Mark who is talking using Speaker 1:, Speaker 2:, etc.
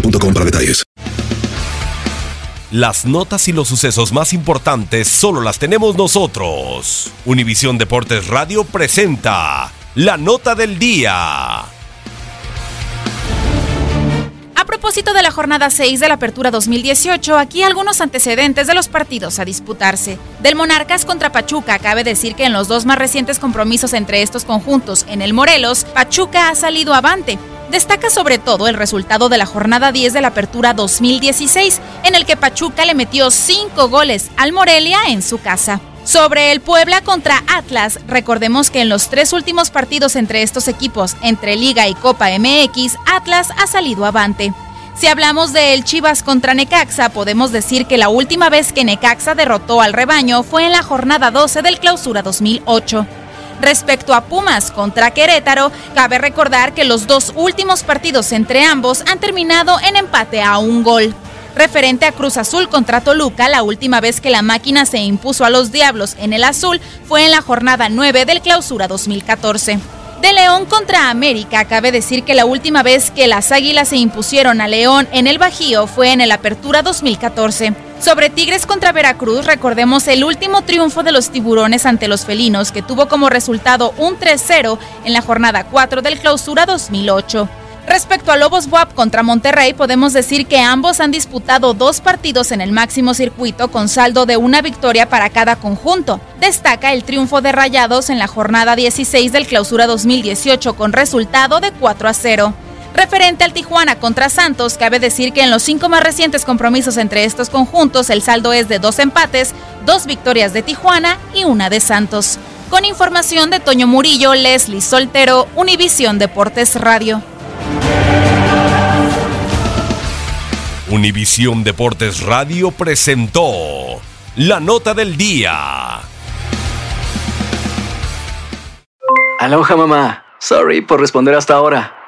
Speaker 1: boostmobile.com para detalles.
Speaker 2: Las notas y los sucesos más importantes solo las tenemos nosotros. Univisión Deportes Radio presenta la nota del día.
Speaker 3: A propósito de la jornada 6 de la Apertura 2018, aquí algunos antecedentes de los partidos a disputarse. Del Monarcas contra Pachuca, cabe decir que en los dos más recientes compromisos entre estos conjuntos en el Morelos, Pachuca ha salido avante. Destaca sobre todo el resultado de la jornada 10 de la Apertura 2016, en el que Pachuca le metió 5 goles al Morelia en su casa. Sobre el Puebla contra Atlas, recordemos que en los tres últimos partidos entre estos equipos, entre Liga y Copa MX, Atlas ha salido avante. Si hablamos del Chivas contra Necaxa, podemos decir que la última vez que Necaxa derrotó al rebaño fue en la jornada 12 del Clausura 2008. Respecto a Pumas contra Querétaro, cabe recordar que los dos últimos partidos entre ambos han terminado en empate a un gol. Referente a Cruz Azul contra Toluca, la última vez que la máquina se impuso a los Diablos en el azul fue en la jornada 9 del Clausura 2014. De León contra América, cabe decir que la última vez que las Águilas se impusieron a León en el Bajío fue en el Apertura 2014. Sobre Tigres contra Veracruz, recordemos el último triunfo de los tiburones ante los felinos, que tuvo como resultado un 3-0 en la jornada 4 del Clausura 2008. Respecto a Lobos WAP contra Monterrey, podemos decir que ambos han disputado dos partidos en el máximo circuito con saldo de una victoria para cada conjunto. Destaca el triunfo de Rayados en la jornada 16 del Clausura 2018 con resultado de 4 a 0. Referente al Tijuana contra Santos, cabe decir que en los cinco más recientes compromisos entre estos conjuntos el saldo es de dos empates, dos victorias de Tijuana y una de Santos. Con información de Toño Murillo, Leslie Soltero, Univisión Deportes Radio.
Speaker 2: Univisión Deportes Radio presentó la nota del día.
Speaker 4: Aloha mamá. Sorry por responder hasta ahora.